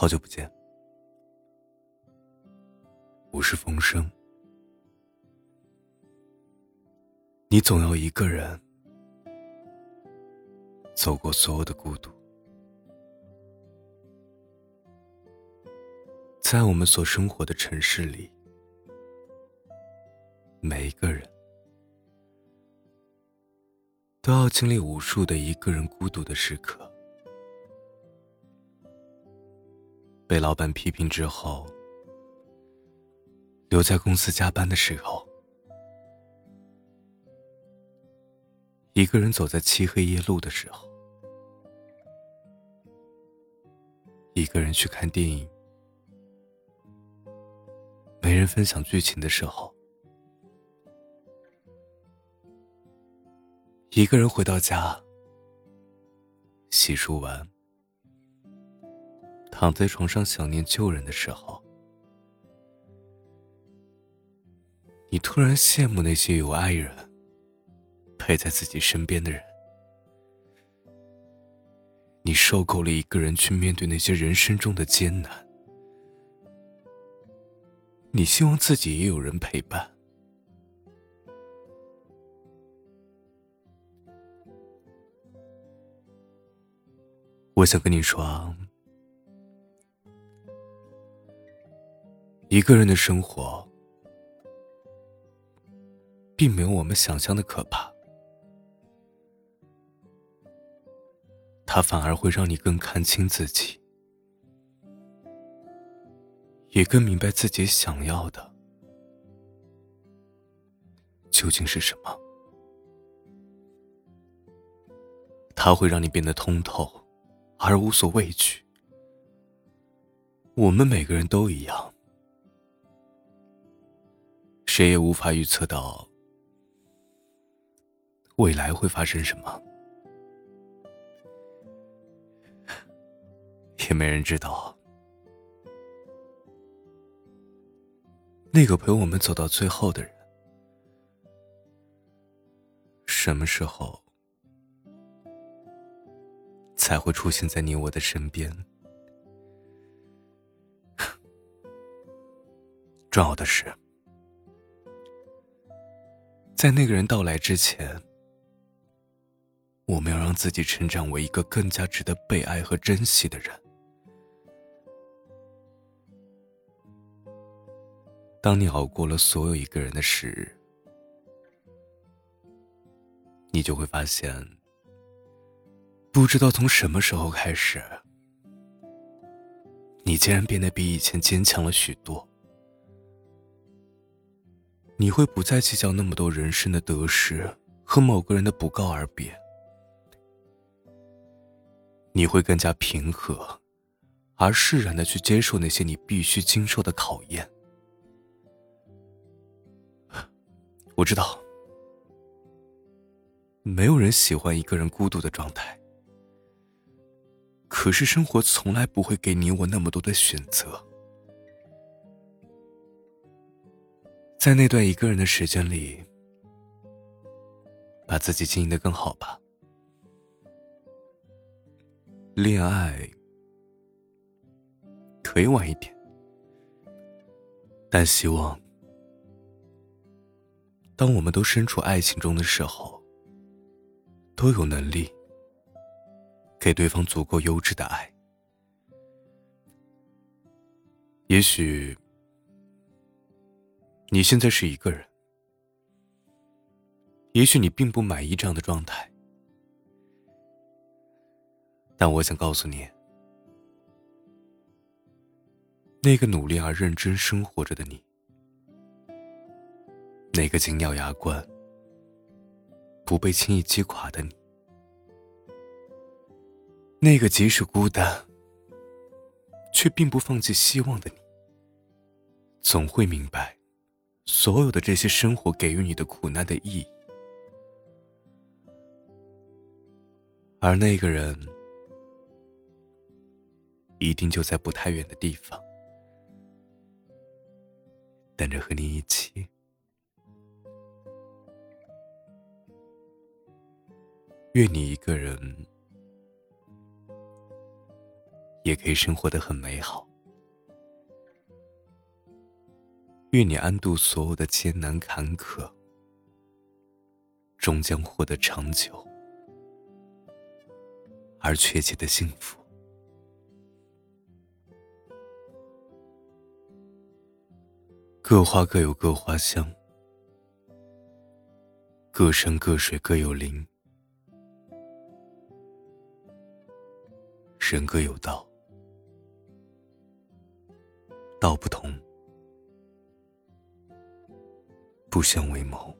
好久不见，我是风声。你总要一个人走过所有的孤独，在我们所生活的城市里，每一个人都要经历无数的一个人孤独的时刻。被老板批评之后，留在公司加班的时候，一个人走在漆黑夜路的时候，一个人去看电影，没人分享剧情的时候，一个人回到家，洗漱完。躺在床上想念旧人的时候，你突然羡慕那些有爱人陪在自己身边的人。你受够了一个人去面对那些人生中的艰难，你希望自己也有人陪伴。我想跟你说。一个人的生活，并没有我们想象的可怕，它反而会让你更看清自己，也更明白自己想要的究竟是什么。它会让你变得通透，而无所畏惧。我们每个人都一样。谁也无法预测到未来会发生什么，也没人知道那个陪我们走到最后的人什么时候才会出现在你我的身边。重要的是。在那个人到来之前，我们要让自己成长为一个更加值得被爱和珍惜的人。当你熬过了所有一个人的时日，你就会发现，不知道从什么时候开始，你竟然变得比以前坚强了许多。你会不再计较那么多人生的得失和某个人的不告而别，你会更加平和，而释然的去接受那些你必须经受的考验。我知道，没有人喜欢一个人孤独的状态，可是生活从来不会给你我那么多的选择。在那段一个人的时间里，把自己经营的更好吧。恋爱可以晚一点，但希望当我们都身处爱情中的时候，都有能力给对方足够优质的爱。也许。你现在是一个人，也许你并不满意这样的状态，但我想告诉你，那个努力而认真生活着的你，那个紧咬牙关、不被轻易击垮的你，那个即使孤单却并不放弃希望的你，总会明白。所有的这些生活给予你的苦难的意义，而那个人一定就在不太远的地方，等着和你一起。愿你一个人也可以生活的很美好。愿你安度所有的艰难坎坷，终将获得长久而确切的幸福。各花各有各花香，各山各水各有灵，人各有道，道不同，不相为谋。